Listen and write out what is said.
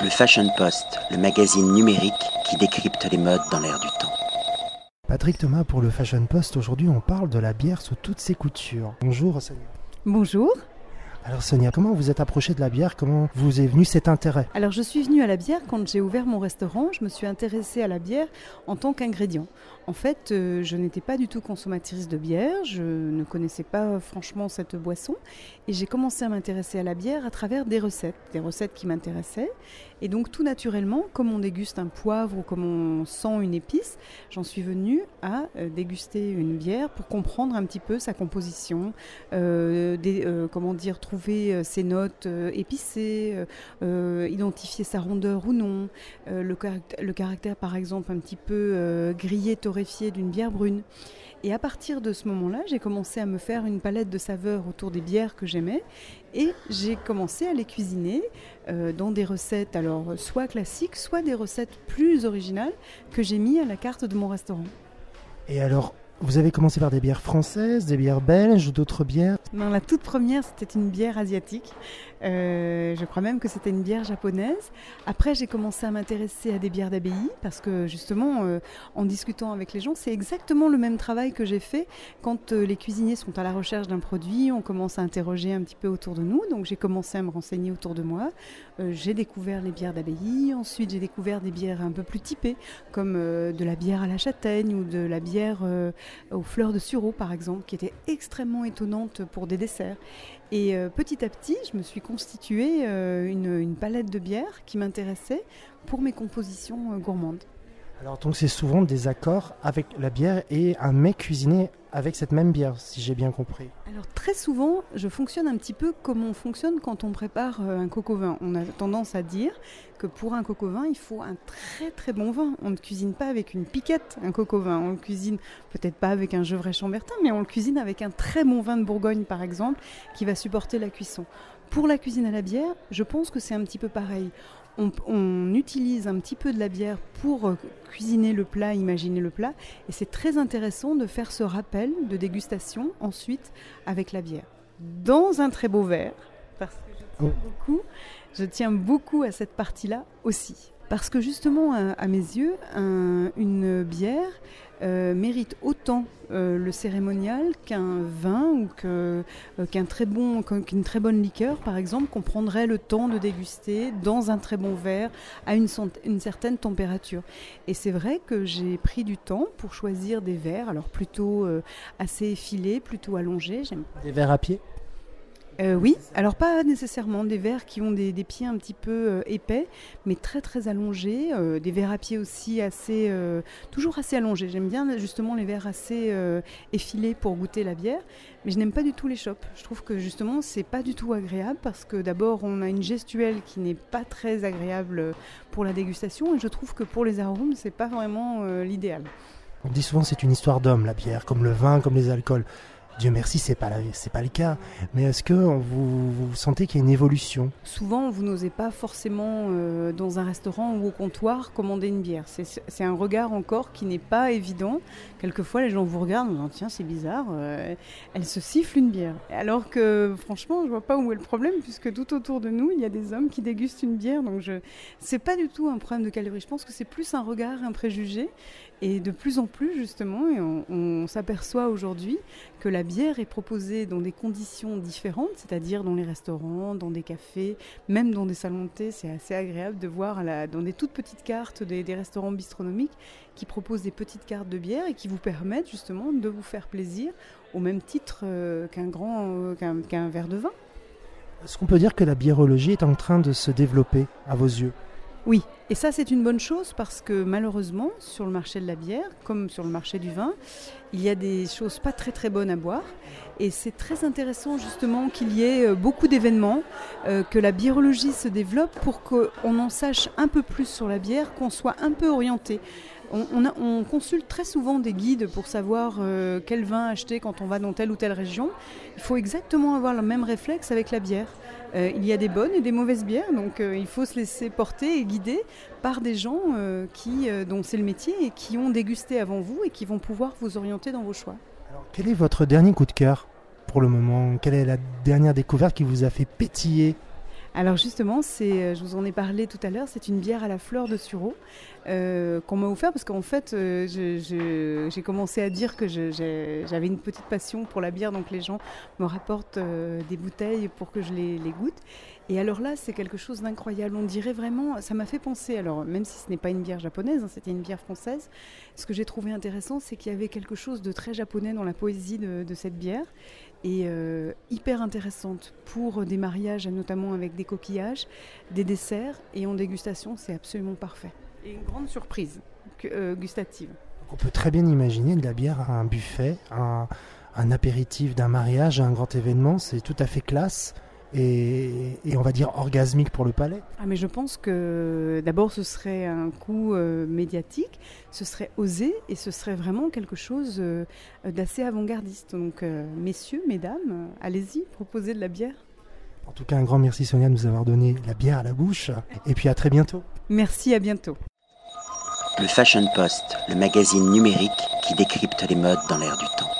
Le Fashion Post, le magazine numérique qui décrypte les modes dans l'air du temps. Patrick Thomas pour le Fashion Post. Aujourd'hui, on parle de la bière sous toutes ses coutures. Bonjour Sonia. Bonjour. Alors Sonia, comment vous êtes approchée de la bière? Comment vous est venu cet intérêt? Alors je suis venue à la bière quand j'ai ouvert mon restaurant. Je me suis intéressée à la bière en tant qu'ingrédient. En fait, euh, je n'étais pas du tout consommatrice de bière, je ne connaissais pas franchement cette boisson et j'ai commencé à m'intéresser à la bière à travers des recettes, des recettes qui m'intéressaient. Et donc tout naturellement, comme on déguste un poivre ou comme on sent une épice, j'en suis venue à euh, déguster une bière pour comprendre un petit peu sa composition, euh, comment dire, trouver ses notes épicées, identifier sa rondeur ou non, le, caractère, par exemple un petit peu grillé, torréfié d'une bière brune. Et à partir de ce moment-là, j'ai commencé à me faire une palette de saveurs autour des bières que j'aimais et j'ai commencé à les cuisiner euh, dans des recettes, alors soit classiques, soit des recettes plus originales que j'ai mis à la carte de mon restaurant. Et alors, vous avez commencé par des bières françaises, des bières belges, d'autres bières Non, la toute première, c'était une bière asiatique. Euh, je crois même que c'était une bière japonaise. Après, j'ai commencé à m'intéresser à des bières d'abbaye parce que justement, euh, en discutant avec les gens, c'est exactement le même travail que j'ai fait quand euh, les cuisiniers sont à la recherche d'un produit. On commence à interroger un petit peu autour de nous. Donc, j'ai commencé à me renseigner autour de moi. j'ai découvert les bières d'abbaye. Ensuite, j'ai découvert des bières un peu plus typées, comme de la bière à la châtaigne ou de la bière aux fleurs de sureau, par exemple, qui était extrêmement étonnante pour des desserts. Et euh, petit à petit, je me suis constitué euh, une, palette de bières qui m'intéressait pour mes compositions euh, gourmandes. Alors donc c'est souvent des accords avec la bière et un mets cuisiné avec cette même bière, si j'ai bien compris. Alors très souvent, je fonctionne un petit peu comme on fonctionne quand on prépare euh, un coco vin. On a tendance à dire que pour un coco vin, il faut un très très bon vin. On ne cuisine pas avec une piquette un coco vin. On le cuisine peut-être pas avec un Gevrey Chambertin, mais on le cuisine avec un très bon vin de Bourgogne par exemple, qui va supporter la cuisson. Pour la cuisine à la bière, je pense que c'est un petit peu pareil on, utilise un petit peu de la bière pour euh, cuisiner le plat, imaginer le plat. Et c'est très intéressant de faire ce rappel de dégustation ensuite avec la bière. Dans un très beau verre, parce que je tiens oh. beaucoup, je tiens beaucoup à cette partie-là aussi. Parce que justement, à, mes yeux, une bière euh, mérite autant euh, le cérémonial qu'un vin ou euh, très bon, qu'une très bonne liqueur, par exemple, qu'on prendrait le temps de déguster dans un très bon verre à une, une certaine température. Et c'est vrai que j'ai pris du temps pour choisir des verres, alors plutôt assez effilés, plutôt allongés. Des verres à pied? Euh, oui, alors pas nécessairement des verres qui ont des, pieds un petit peu euh, épais, mais très très allongés, euh, des verres à pied aussi assez, toujours assez allongés. J'aime bien justement les verres assez effilés pour goûter la bière, mais je n'aime pas du tout les chopes. Je trouve que justement c'est pas du tout agréable parce que d'abord on a une gestuelle qui n'est pas très agréable pour la dégustation et je trouve que pour les arômes c'est pas vraiment l'idéal. On dit souvent c'est une histoire d'homme la bière, comme le vin, comme les alcools. Dieu merci, c'est pas c'est pas le cas. Mais est-ce que vous, sentez qu'il y a une évolution? Souvent, vous n'osez pas forcément euh, dans un restaurant ou au comptoir commander une bière. C'est un regard encore qui n'est pas évident. Quelquefois, les gens vous regardent, en disant tiens, c'est bizarre, euh, elle se siffle une bière. Alors que franchement, je vois pas où est le problème puisque tout autour de nous, il y a des hommes qui dégustent une bière. Donc je, c'est pas du tout un problème de calories. Je pense que c'est plus un regard, un préjugé. Et de plus en plus, justement, on s'aperçoit aujourd'hui que la bière est proposée dans des conditions différentes, c'est-à-dire dans les restaurants, dans des cafés, même dans des salons de thé. C'est assez agréable de voir dans des toutes petites cartes des, restaurants bistronomiques qui proposent des petites cartes de bière et qui vous permettent justement de vous faire plaisir au même titre euh, qu'un grand euh, qu'un verre de vin. Est-ce qu'on peut dire que la biérologie est en train de se développer à vos yeux? Oui, et ça c'est une bonne chose parce que malheureusement sur le marché de la bière, comme sur le marché du vin, il y a des choses pas très très bonnes à boire. Et c'est très intéressant justement qu'il y ait euh, beaucoup d'événements, euh, que la biérologie se développe pour qu'on en sache un peu plus sur la bière, qu'on soit un peu orienté. On, consulte très souvent des guides pour savoir euh, quel vin acheter quand on va dans telle ou telle région. Il faut exactement avoir le même réflexe avec la bière. Euh, il y a des bonnes et des mauvaises bières, donc euh, il faut se laisser porter et guider par des gens qui, dont c'est le métier et qui ont dégusté avant vous et qui vont pouvoir vous orienter dans vos choix. Quel est votre dernier coup de cœur pour le moment? Quelle est la dernière découverte qui vous a fait pétiller Alors justement, c'est, je vous en ai parlé tout à l'heure, c'est une bière à la fleur de sureau euh, qu'on m'a offert parce qu'en fait, euh, j'ai commencé à dire que j'avais une petite passion pour la bière, donc les gens me rapportent euh, des bouteilles pour que je les, goûte. Et alors là, c'est quelque chose d'incroyable. On dirait vraiment, ça m'a fait penser, alors même si ce n'est pas une bière japonaise, hein, c'était une bière française, ce que j'ai trouvé intéressant, c'est qu'il y avait quelque chose de très japonais dans la poésie de cette bière et euh, hyper intéressante pour des mariages, notamment avec des coquillages, des desserts, et en dégustation, c'est absolument parfait. Et une grande surprise euh, gustative. On peut très bien imaginer de la bière à un buffet, un, un apéritif d'un mariage, un grand événement, c'est tout à fait classe et, on va dire orgasmique pour le palais ah mais Je pense que d'abord ce serait un coup euh, médiatique, ce serait osé et ce serait vraiment quelque chose euh, d'assez avant-gardiste. Donc euh, messieurs, mesdames, allez-y, proposez de la bière. En tout cas, un grand merci Sonia de nous avoir donné la bière à la bouche et puis à très bientôt. Merci, à bientôt. Le Fashion Post, le magazine numérique qui décrypte les modes dans l'air du temps.